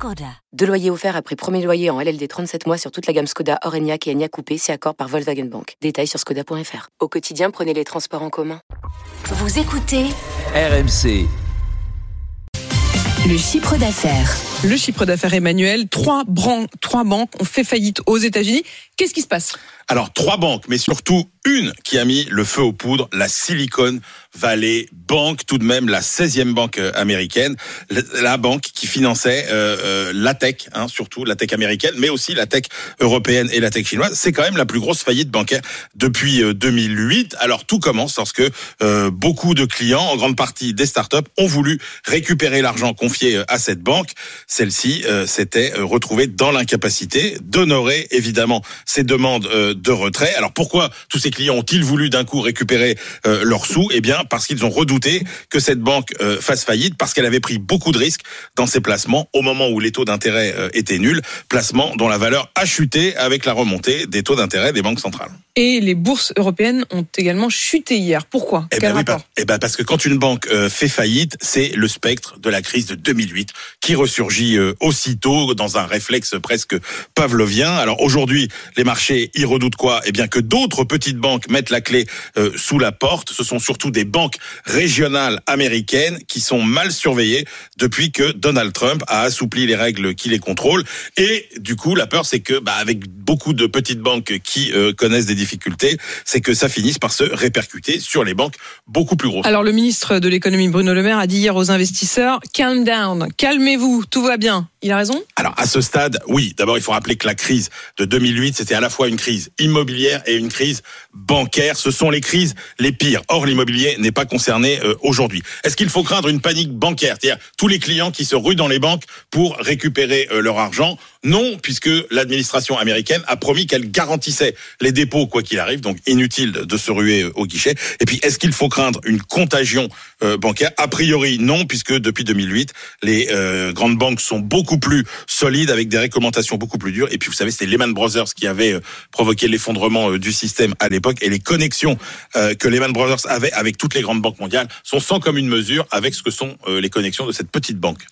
Skoda. Deux loyers offerts après premier loyer en LLD 37 mois sur toute la gamme Skoda, Orenia et Enya Coupé, c'est accord par Volkswagen Bank. Détails sur skoda.fr. Au quotidien, prenez les transports en commun. Vous écoutez RMC. le chiffre d'affaires. Le chiffre d'affaires Emmanuel, trois, bran- trois banques ont fait faillite aux États-Unis. Qu'est-ce qui se passe? Alors, trois banques, mais surtout une qui a mis le feu aux poudres, la Silicon Valley Bank, tout de même la 16e banque euh, américaine, la- banque qui finançait euh, euh, la tech, hein, surtout la tech américaine, mais aussi la tech européenne et la tech chinoise. C'est quand même la plus grosse faillite bancaire depuis euh, 2008. Alors, tout commence lorsque euh, beaucoup de clients, en grande partie des startups, ont voulu récupérer l'argent confié euh, à cette banque. Celle-ci euh, s'était euh, retrouvée dans l'incapacité d'honorer évidemment ces demandes euh, de retrait. Alors pourquoi tous ces clients ont-ils voulu d'un coup récupérer euh, leurs sous? Eh bien parce qu'ils ont redouté que cette banque euh, fasse faillite parce qu'elle avait pris beaucoup de risques dans ses placements au moment où les taux d'intérêt euh, étaient nuls, placements dont la valeur a chuté avec la remontée des taux d'intérêt des banques centrales. Et les bourses européennes ont également chuté hier. Pourquoi? Eh Quel ben oui, rapport? eh ben parce que quand une banque fait faillite, c'est le spectre de la crise de 2008 qui ressurgit aussitôt dans un réflexe presque pavlovien. Alors aujourd'hui, les marchés y redoutent quoi? Eh bien que d'autres petites banques mettent la clé euh, sous la porte. Ce sont surtout des banques régionales américaines qui sont mal surveillées depuis que Donald Trump a assoupli les règles qui les contrôlent. Et du coup, la peur, c'est que bah, avec beaucoup de petites banques qui euh, connaissent des difficultés, c'est que ça finisse par se répercuter sur les banques beaucoup plus grosses. Alors le ministre de l'économie Bruno Le Maire a dit hier aux investisseurs down, calmez-vous, tout va bien. Il a raison? Alors à ce stade, oui. D'abord, il faut rappeler que la crise de 2008, c'était à la fois une crise immobilière et une crise bancaire. Ce sont les crises les pires. Or, l'immobilier n'est pas concerné euh, aujourd'hui. Est-ce qu'il faut craindre une panique bancaire, c'est-à-dire tous les clients qui se ruent dans les banques pour récupérer euh, leur argent Non, puisque l'administration américaine a promis qu'elle garantissait les dépôts quoi qu'il arrive. Donc inutile de se ruer euh, au guichet. Et puis, est-ce qu'il faut craindre une contagion euh, bancaire? A priori, non, puisque depuis 2008, les euh, grandes banques sont beaucoup plus solides avec des réglementations beaucoup plus dures. Et puis, vous savez, c'était Lehman Brothers qui avait provoqué l'effondrement du système à l'époque. Et les connexions que Lehman Brothers avait avec toutes les grandes banques mondiales sont sans commune mesure avec ce que sont les connexions de cette petite banque.